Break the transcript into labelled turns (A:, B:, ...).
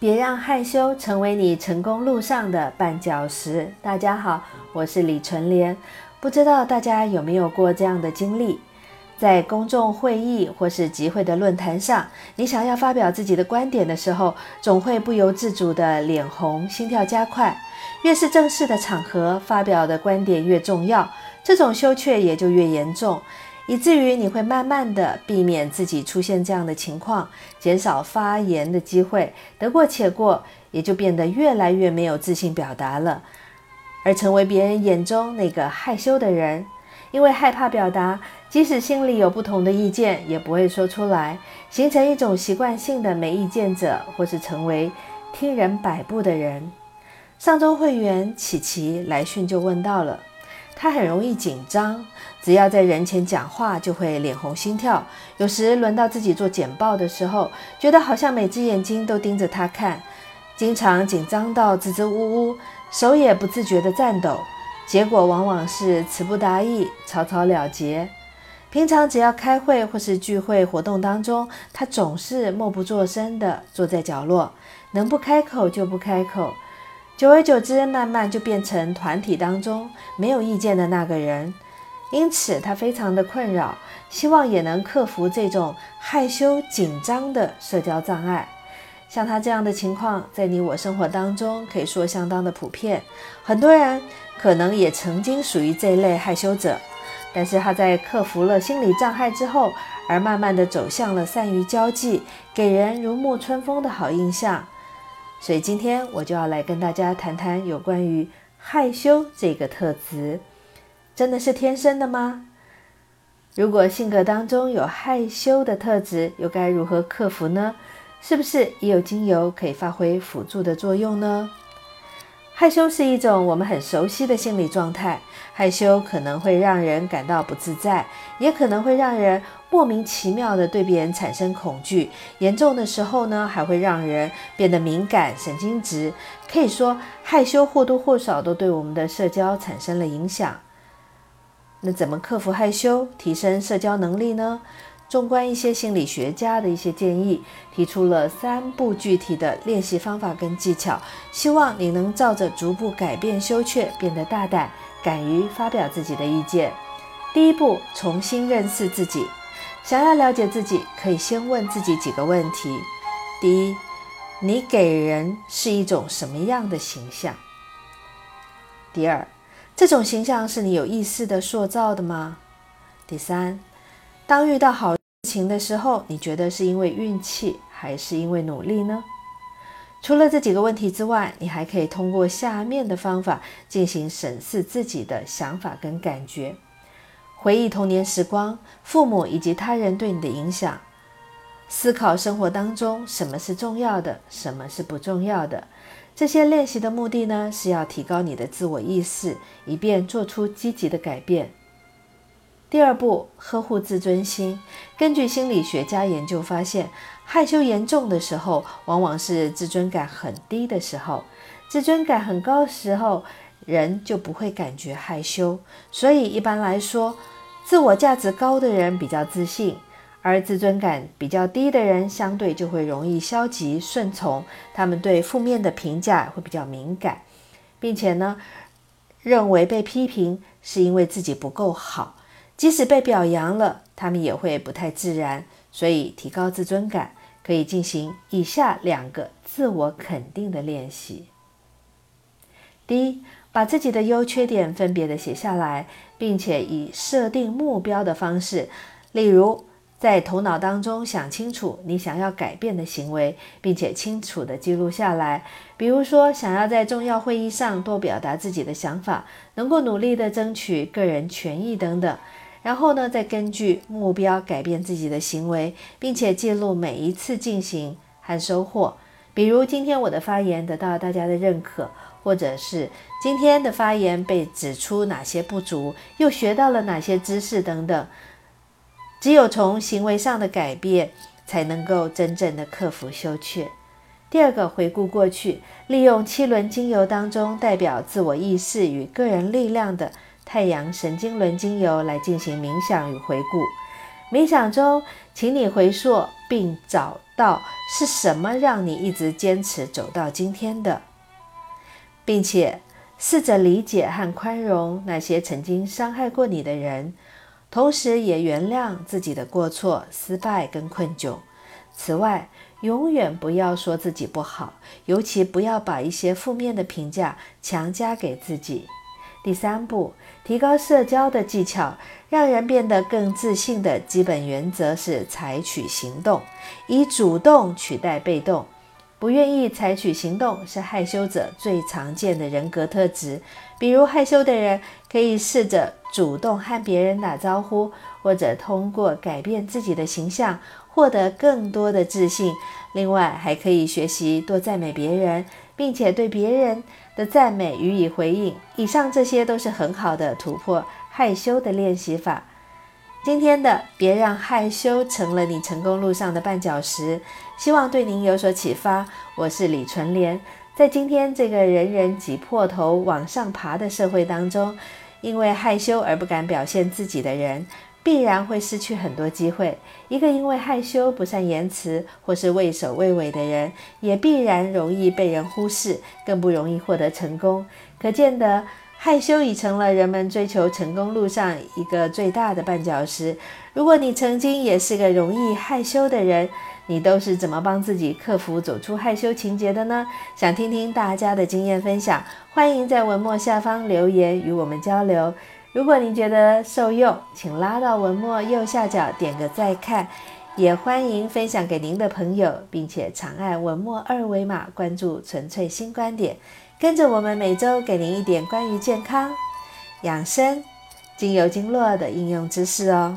A: 别让害羞成为你成功路上的绊脚石。大家好，我是李纯莲。不知道大家有没有过这样的经历？在公众会议或是集会的论坛上，你想要发表自己的观点的时候，总会不由自主的脸红、心跳加快。越是正式的场合，发表的观点越重要，这种羞怯也就越严重。以至于你会慢慢的避免自己出现这样的情况，减少发言的机会，得过且过，也就变得越来越没有自信表达了，而成为别人眼中那个害羞的人。因为害怕表达，即使心里有不同的意见，也不会说出来，形成一种习惯性的没意见者，或是成为听人摆布的人。上周会员琪琪来讯就问到了。他很容易紧张，只要在人前讲话就会脸红心跳。有时轮到自己做简报的时候，觉得好像每只眼睛都盯着他看，经常紧张到支支吾吾，手也不自觉地颤抖。结果往往是词不达意，草草了结。平常只要开会或是聚会活动当中，他总是默不作声地坐在角落，能不开口就不开口。久而久之，慢慢就变成团体当中没有意见的那个人，因此他非常的困扰，希望也能克服这种害羞紧张的社交障碍。像他这样的情况，在你我生活当中可以说相当的普遍，很多人可能也曾经属于这类害羞者，但是他在克服了心理障碍之后，而慢慢的走向了善于交际，给人如沐春风的好印象。所以今天我就要来跟大家谈谈有关于害羞这个特质，真的是天生的吗？如果性格当中有害羞的特质，又该如何克服呢？是不是也有精油可以发挥辅助的作用呢？害羞是一种我们很熟悉的心理状态，害羞可能会让人感到不自在，也可能会让人莫名其妙的对别人产生恐惧，严重的时候呢，还会让人变得敏感、神经质。可以说，害羞或多或少都对我们的社交产生了影响。那怎么克服害羞，提升社交能力呢？纵观一些心理学家的一些建议，提出了三步具体的练习方法跟技巧，希望你能照着逐步改变羞怯，变得大胆，敢于发表自己的意见。第一步，重新认识自己。想要了解自己，可以先问自己几个问题：第一，你给人是一种什么样的形象？第二，这种形象是你有意识的塑造的吗？第三，当遇到好。情的时候，你觉得是因为运气还是因为努力呢？除了这几个问题之外，你还可以通过下面的方法进行审视自己的想法跟感觉，回忆童年时光、父母以及他人对你的影响，思考生活当中什么是重要的，什么是不重要的。这些练习的目的呢，是要提高你的自我意识，以便做出积极的改变。第二步，呵护自尊心。根据心理学家研究发现，害羞严重的时候，往往是自尊感很低的时候。自尊感很高的时候，人就不会感觉害羞。所以一般来说，自我价值高的人比较自信，而自尊感比较低的人相对就会容易消极顺从。他们对负面的评价会比较敏感，并且呢，认为被批评是因为自己不够好。即使被表扬了，他们也会不太自然。所以，提高自尊感可以进行以下两个自我肯定的练习：第一，把自己的优缺点分别的写下来，并且以设定目标的方式，例如在头脑当中想清楚你想要改变的行为，并且清楚的记录下来。比如说，想要在重要会议上多表达自己的想法，能够努力的争取个人权益等等。然后呢，再根据目标改变自己的行为，并且记录每一次进行和收获。比如今天我的发言得到大家的认可，或者是今天的发言被指出哪些不足，又学到了哪些知识等等。只有从行为上的改变，才能够真正的克服羞怯。第二个，回顾过去，利用七轮精油当中代表自我意识与个人力量的。太阳神经轮精油来进行冥想与回顾。冥想中，请你回溯并找到是什么让你一直坚持走到今天的，并且试着理解和宽容那些曾经伤害过你的人，同时也原谅自己的过错、失败跟困窘。此外，永远不要说自己不好，尤其不要把一些负面的评价强加给自己。第三步，提高社交的技巧，让人变得更自信的基本原则是采取行动，以主动取代被动。不愿意采取行动是害羞者最常见的人格特质。比如，害羞的人可以试着主动和别人打招呼，或者通过改变自己的形象获得更多的自信。另外，还可以学习多赞美别人，并且对别人。的赞美予以回应，以上这些都是很好的突破害羞的练习法。今天的别让害羞成了你成功路上的绊脚石，希望对您有所启发。我是李纯莲，在今天这个人人挤破头往上爬的社会当中，因为害羞而不敢表现自己的人。必然会失去很多机会。一个因为害羞、不善言辞或是畏首畏尾的人，也必然容易被人忽视，更不容易获得成功。可见得，害羞已成了人们追求成功路上一个最大的绊脚石。如果你曾经也是个容易害羞的人，你都是怎么帮自己克服走出害羞情节的呢？想听听大家的经验分享，欢迎在文末下方留言与我们交流。如果您觉得受用，请拉到文末右下角点个再看，也欢迎分享给您的朋友，并且长按文末二维码关注纯粹新观点，跟着我们每周给您一点关于健康、养生、精油经络的应用知识哦。